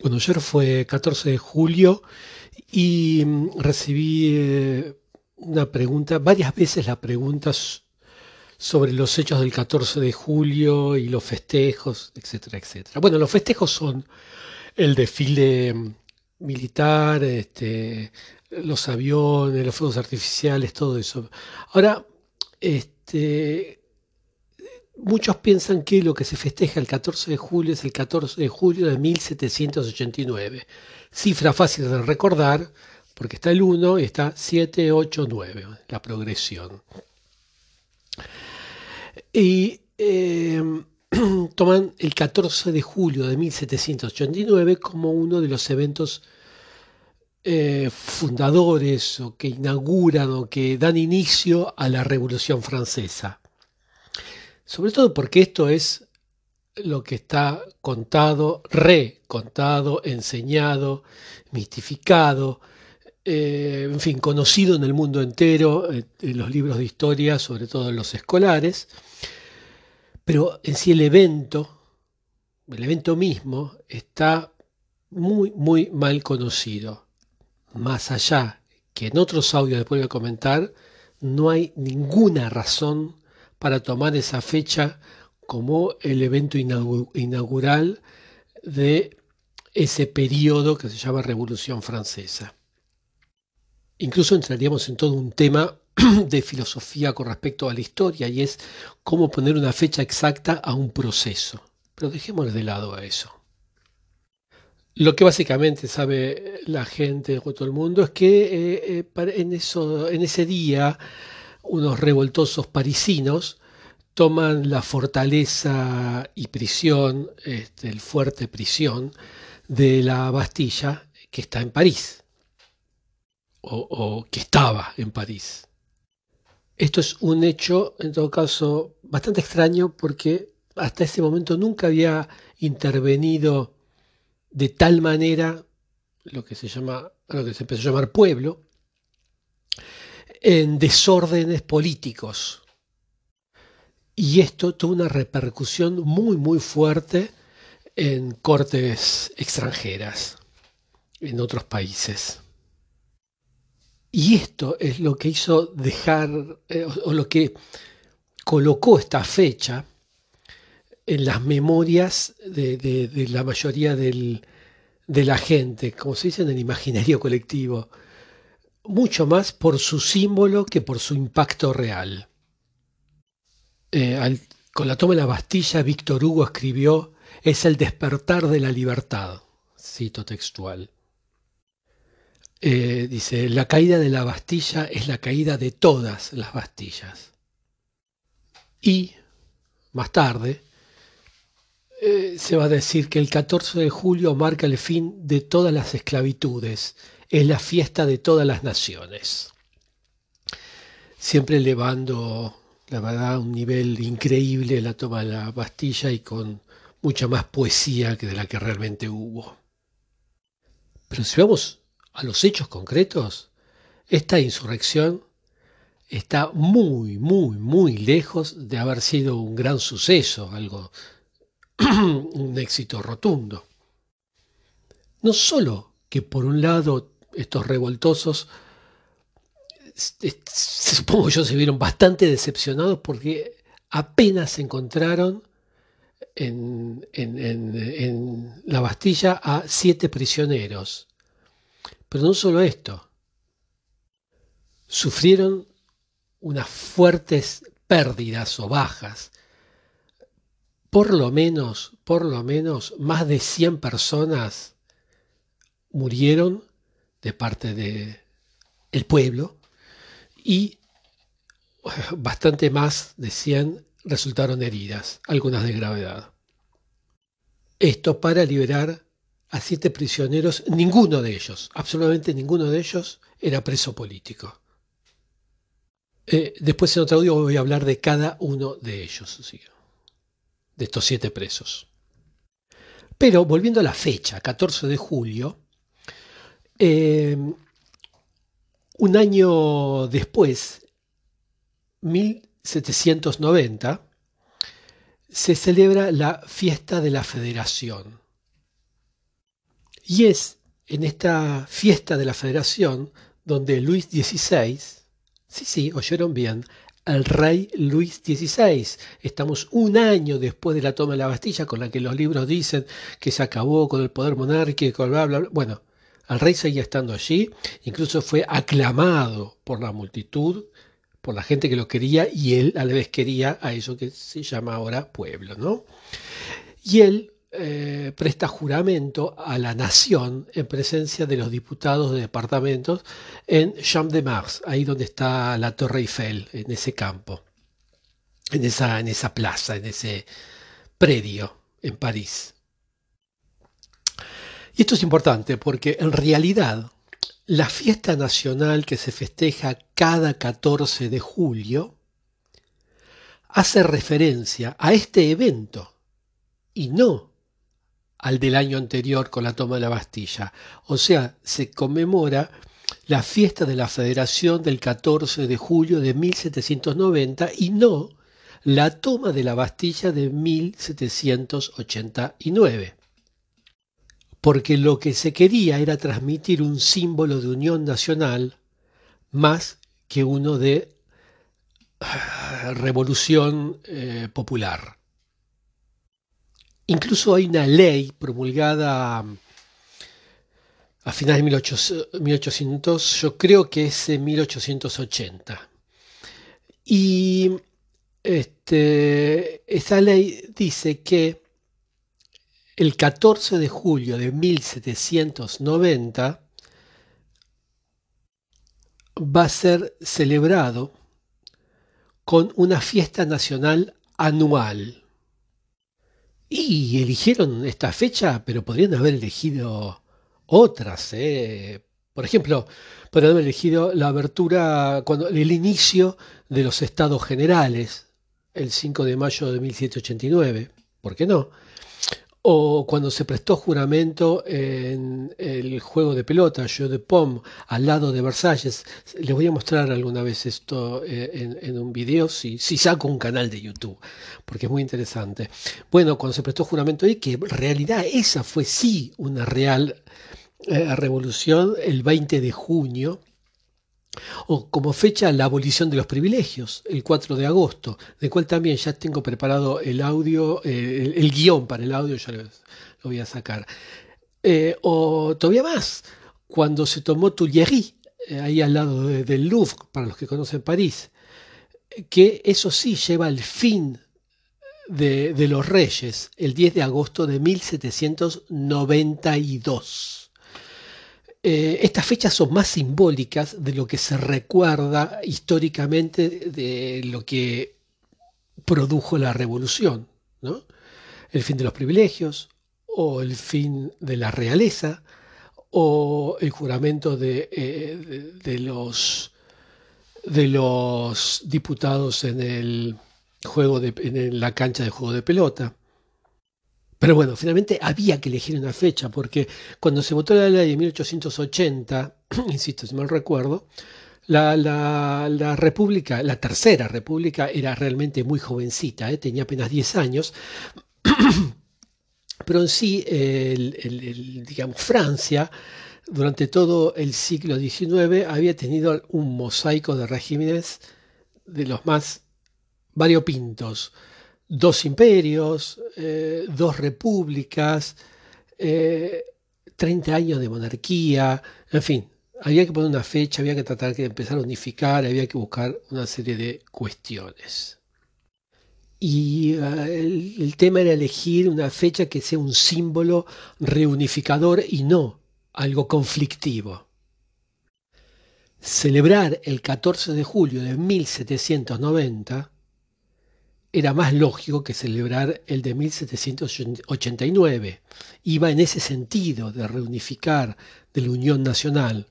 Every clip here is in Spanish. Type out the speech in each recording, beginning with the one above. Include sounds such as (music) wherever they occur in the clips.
Bueno, ayer fue 14 de julio y mm, recibí eh, una pregunta, varias veces la pregunta sobre los hechos del 14 de julio y los festejos, etcétera, etcétera. Bueno, los festejos son el desfile mm, militar, este, los aviones, los fuegos artificiales, todo eso. Ahora, este, Muchos piensan que lo que se festeja el 14 de julio es el 14 de julio de 1789. Cifra fácil de recordar porque está el 1 y está 7, 8, 9, la progresión. Y em, (clears throat) toman el 14 de julio de 1789 como uno de los eventos eh, fundadores o que inauguran o que dan inicio a la Revolución Francesa. Sobre todo porque esto es lo que está contado, recontado, enseñado, mistificado, eh, en fin, conocido en el mundo entero, eh, en los libros de historia, sobre todo en los escolares, pero en sí el evento, el evento mismo, está muy, muy mal conocido. Más allá que en otros audios después voy a comentar, no hay ninguna razón para tomar esa fecha como el evento inaugural de ese periodo que se llama Revolución Francesa. Incluso entraríamos en todo un tema (clears throat) de filosofía con respecto a la historia y es cómo poner una fecha exacta a un proceso. Pero dejémosle de lado a eso. Lo que básicamente sabe la gente de todo el mundo es que eh, eh, en, eso, en ese día unos revoltosos parisinos toman la fortaleza y prisión, este, el fuerte prisión de la Bastilla que está en París, o, o, que estaba en París. Esto es un hecho, en todo caso, bastante extraño porque hasta ese momento nunca había intervenido de tal manera lo que se llama, lo que se empezó a llamar pueblo, en desórdenes políticos. Y esto tuvo una repercusión muy, muy fuerte en cortes extranjeras, en otros países. Y esto es lo que hizo dejar, eh, o lo que colocó esta fecha en las memorias de, la mayoría de la gente, como se dice en el imaginario colectivo mucho más por su símbolo que por su impacto real. Eh, con la toma de la Bastilla, Víctor Hugo escribió, es el despertar de la libertad, cito textual. Eh, dice, la caída de la Bastilla es la caída de todas las Bastillas. Y, más tarde, eh, se va a decir que el 14 de julio marca el fin de todas las esclavitudes es la fiesta de todas las naciones. Siempre elevando, la verdad, a un nivel increíble la toma de la Bastilla y con mucha más poesía que de la que realmente hubo. Pero si vamos a los hechos concretos, esta insurrección está muy, muy, muy lejos de haber sido un gran suceso, algo, (clears throat) un éxito rotundo. No solo que por un lado estos revoltosos, (laughs) supongo yo se vieron bastante decepcionados porque apenas se encontraron en, en, la Bastilla a siete prisioneros. Pero no solo esto, sufrieron unas fuertes pérdidas o bajas. Por lo menos, por lo menos, más de 100 personas murieron de parte del el pueblo y bastante más de 100 resultaron heridas, algunas de gravedad. Esto para liberar a siete prisioneros, ninguno de ellos, absolutamente ninguno de ellos era preso político. Eh, después en otro audio voy a hablar de cada uno de ellos, de estos siete presos. Pero volviendo a la fecha, 14 de julio, eh, un año después, 1790, se celebra la fiesta de la Federación. Y es en esta fiesta de la Federación donde Luis XVI, sí, sí, oyeron bien, el rey Luis XVI. Estamos un año después de la toma de la Bastilla, con la que los libros dicen que se acabó con el poder monárquico, bla, bla, bla. Bueno, el rey seguía estando allí, incluso fue aclamado por la multitud, por la gente que lo quería, y él a la vez quería a eso que se llama ahora pueblo, ¿no? Y él eh, presta juramento a la nación en presencia de los diputados de departamentos en Champ de Mars, ahí donde está la Torre Eiffel, en ese campo, en esa, en esa plaza, en ese predio en París. Y esto es importante porque en realidad la fiesta nacional que se festeja cada 14 de julio hace referencia a este evento y no al del año anterior con la toma de la Bastilla. O sea, se conmemora la fiesta de la Federación del 14 de julio de 1790 y no la toma de la Bastilla de 1789. Porque lo que se quería era transmitir un símbolo de unión nacional más que uno de ah, revolución eh, popular. Incluso hay una ley promulgada a finales de 1800, yo creo que es en 1880. Y este, esa ley dice que el 14 de julio de 1790 va a ser celebrado con una fiesta nacional anual. Y eligieron esta fecha, pero podrían haber elegido otras. ¿eh? Por ejemplo, podrían haber elegido la abertura, cuando, el inicio de los estados generales, el 5 de mayo de 1789. ¿Por qué no? O cuando se prestó juramento en el juego de pelota, Jeu de Pomme, al lado de Versalles. Les voy a mostrar alguna vez esto eh, en, un video, si, saco un canal de YouTube, porque es muy interesante. Bueno, cuando se prestó juramento ahí, que en realidad esa fue sí una real eh, revolución, el 20 de junio o como fecha la abolición de los privilegios, el 4 de agosto, del cual también ya tengo preparado el audio, eh, el, guion para el audio, ya lo, voy a sacar. Eh, o todavía más, cuando se tomó Tuileries, eh, ahí al lado del Louvre, para los que conocen París, que eso sí lleva al fin de los reyes, el 10 de agosto de 1792. Eh, estas fechas son más simbólicas de lo que se recuerda históricamente de lo que produjo la revolución, ¿no? El fin de los privilegios, o el fin de la realeza, o el juramento de, eh, los, diputados en el juego de, en la cancha de juego de pelota. Pero bueno, finalmente había que elegir una fecha, porque cuando se votó la ley de 1880, (clears throat) insisto, si mal recuerdo, la, República, la Tercera República, era realmente muy jovencita, ¿eh? tenía apenas 10 años. (clears throat) Pero en sí, digamos, Francia, durante todo el siglo XIX, había tenido un mosaico de regímenes de los más variopintos dos imperios, eh, dos repúblicas, 30 eh, años de monarquía, en fin, había que poner una fecha, había que tratar de empezar a unificar, había que buscar una serie de cuestiones. Y eh, el, el tema era elegir una fecha que sea un símbolo reunificador y no algo conflictivo. Celebrar el 14 de julio de 1790 era más lógico que celebrar el de 1789. Iba en ese sentido de reunificar, de la unión nacional.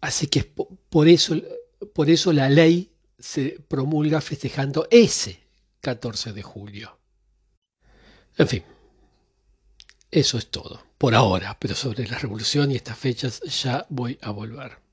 Así que por eso, por eso la ley se promulga festejando ese 14 de julio. En fin, eso es todo, por ahora, pero sobre la revolución y estas fechas ya voy a volver.